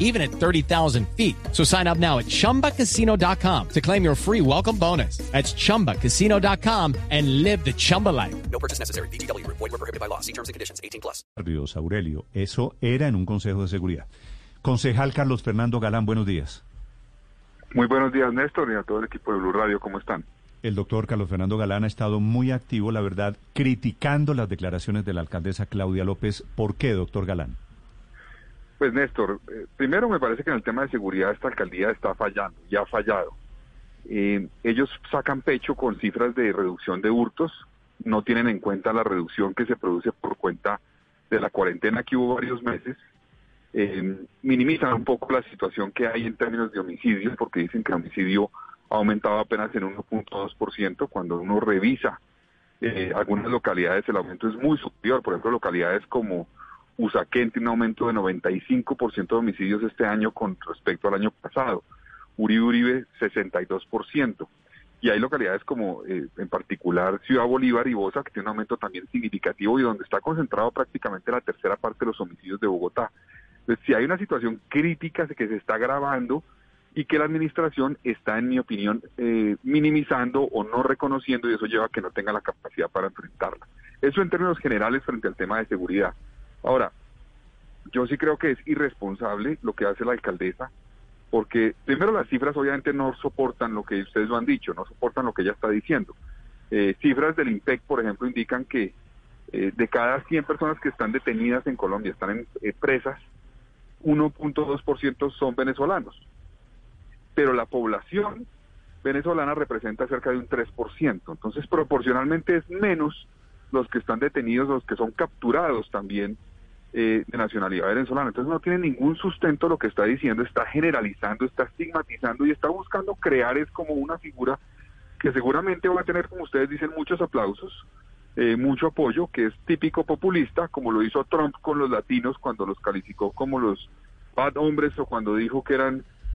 even at 30,000 feet. So sign up now at chumbacasino.com to claim your free welcome bonus. That's chumbacasino.com and live the Chumba life. No purchase necessary. BGW. Void were prohibited by law. See terms and conditions. 18 plus. Aurelio, eso era en un Consejo de Seguridad. Concejal Carlos Fernando Galán, buenos días. Muy buenos días, Néstor, y a todo el equipo de Blue Radio, ¿cómo están? El doctor Carlos Fernando Galán ha estado muy activo, la verdad, criticando las declaraciones de la alcaldesa Claudia López. ¿Por qué, doctor Galán? Pues, Néstor, eh, primero me parece que en el tema de seguridad esta alcaldía está fallando, y ha fallado. Eh, ellos sacan pecho con cifras de reducción de hurtos, no tienen en cuenta la reducción que se produce por cuenta de la cuarentena que hubo varios meses, eh, minimizan un poco la situación que hay en términos de homicidios, porque dicen que el homicidio ha aumentado apenas en 1.2%, cuando uno revisa eh, algunas localidades el aumento es muy superior, por ejemplo localidades como Usaquén tiene un aumento de 95% de homicidios este año con respecto al año pasado, Uribe Uribe 62%. Y hay localidades como eh, en particular Ciudad Bolívar y Bosa que tiene un aumento también significativo y donde está concentrado prácticamente la tercera parte de los homicidios de Bogotá. Entonces, si hay una situación crítica que se está agravando y que la administración está, en mi opinión, eh, minimizando o no reconociendo y eso lleva a que no tenga la capacidad para enfrentarla. Eso en términos generales frente al tema de seguridad. Ahora, yo sí creo que es irresponsable lo que hace la alcaldesa, porque primero las cifras obviamente no soportan lo que ustedes lo han dicho, no soportan lo que ella está diciendo. Eh, cifras del IMPEC, por ejemplo, indican que eh, de cada 100 personas que están detenidas en Colombia, están en eh, presas, 1.2% son venezolanos. Pero la población venezolana representa cerca de un 3%. Entonces, proporcionalmente es menos los que están detenidos, los que son capturados también eh, de nacionalidad venezolana. Entonces no tiene ningún sustento lo que está diciendo, está generalizando, está estigmatizando y está buscando crear es como una figura que seguramente va a tener, como ustedes dicen, muchos aplausos, eh, mucho apoyo, que es típico populista, como lo hizo Trump con los latinos cuando los calificó como los bad hombres o cuando dijo que eran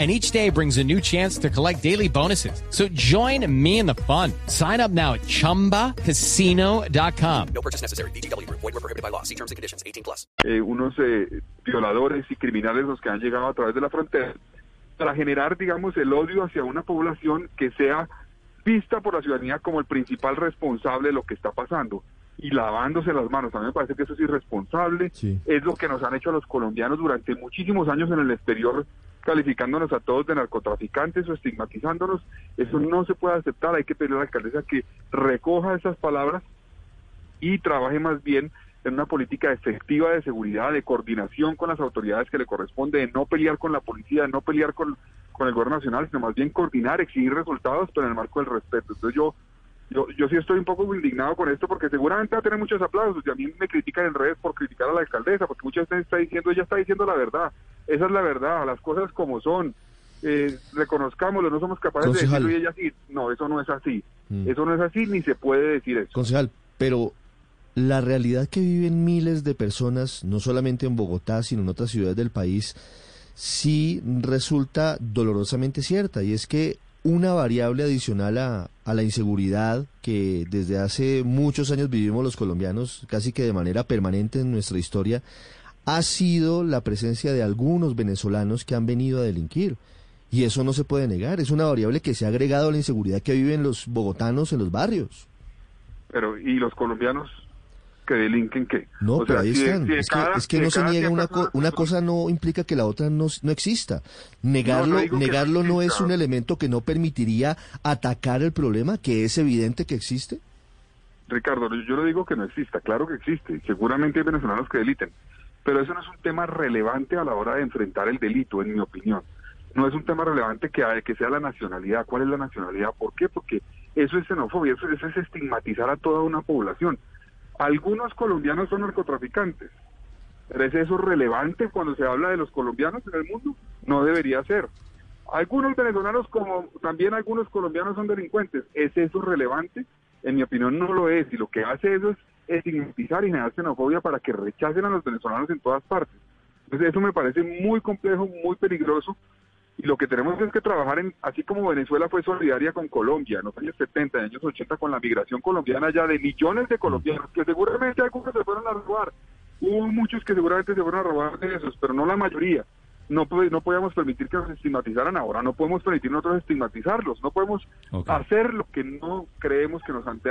and each day brings a new chance to collect daily bonuses. So join me in the fun. Sign up now at ChumbaCasino.com. No purchase necessary. BGW. Void were prohibited by law. See terms and conditions. 18 plus. eh, unos eh, violadores y criminales los que han llegado a través de la frontera para generar, digamos, el odio hacia una población que sea vista por la ciudadanía como el principal responsable de lo que está pasando y lavándose las manos. A mí me parece que eso es irresponsable. Es lo que nos han hecho a los colombianos durante muchísimos años en el exterior, calificándonos a todos de narcotraficantes o estigmatizándonos. Eso no se puede aceptar. Hay que pedirle a la alcaldesa que recoja esas palabras y trabaje más bien en una política efectiva de seguridad, de coordinación con las autoridades que le corresponde, de no pelear con la policía, de no pelear con, con el gobierno nacional, sino más bien coordinar, exigir resultados, pero en el marco del respeto. Entonces yo, yo, yo sí estoy un poco indignado con esto porque seguramente va a tener muchos aplausos y a mí me critican en redes por criticar a la alcaldesa, porque muchas veces está diciendo, ella está diciendo la verdad, esa es la verdad, las cosas como son. Eh, reconozcámoslo, no somos capaces Concejal. de decirlo y ella sí, no, eso no es así, Mm. eso no es así ni se puede decir eso. Concejal, pero la realidad que viven miles de personas, no solamente en Bogotá, sino en otras ciudades del país, sí resulta dolorosamente cierta, y es que una variable adicional a, a la inseguridad que desde hace muchos años vivimos los colombianos, casi que de manera permanente en nuestra historia, ha sido la presencia de algunos venezolanos que han venido a delinquir. Y eso no se puede negar, es una variable que se ha agregado a la inseguridad que viven los bogotanos en los barrios. Pero, ¿y los colombianos que delinquen qué? No, O pero sea, ahí si de- están. si de es, cada- que, es que no se niega 100 una, co- una cosa no implica que la otra no, no exista. Negarlo, No, negarlo no es un elemento que no permitiría atacar el problema, que es evidente que existe. Ricardo, yo no digo que no exista, claro que existe, seguramente hay venezolanos que deliten, pero eso no es un tema relevante a la hora de enfrentar el delito, en mi opinión. No es un tema relevante que, que sea la nacionalidad. ¿Cuál es la nacionalidad? ¿Por qué? Porque Eso es xenofobia, eso, eso es estigmatizar a toda una población. Algunos colombianos son narcotraficantes. ¿Pero ¿Es eso relevante cuando se habla de los colombianos en el mundo? No debería ser. Algunos venezolanos, como también algunos colombianos, son delincuentes. ¿Es eso relevante? En mi opinión, no lo es. Y lo que hace eso es estigmatizar y generar xenofobia para que rechacen a los venezolanos en todas partes. Entonces, eso me parece muy complejo, muy peligroso. Y lo que tenemos es que trabajar en, así como Venezuela fue solidaria con Colombia en los años 70, en los años 80, con la migración colombiana ya de millones de colombianos, que seguramente algunos se fueron a robar. Hubo muchos que seguramente se fueron a robar de esos, pero no la mayoría no, no podíamos permitir que nos estigmatizaran ahora, no podemos permitir nosotros estigmatizarlos, no podemos okay. hacer lo que no creemos que nos ante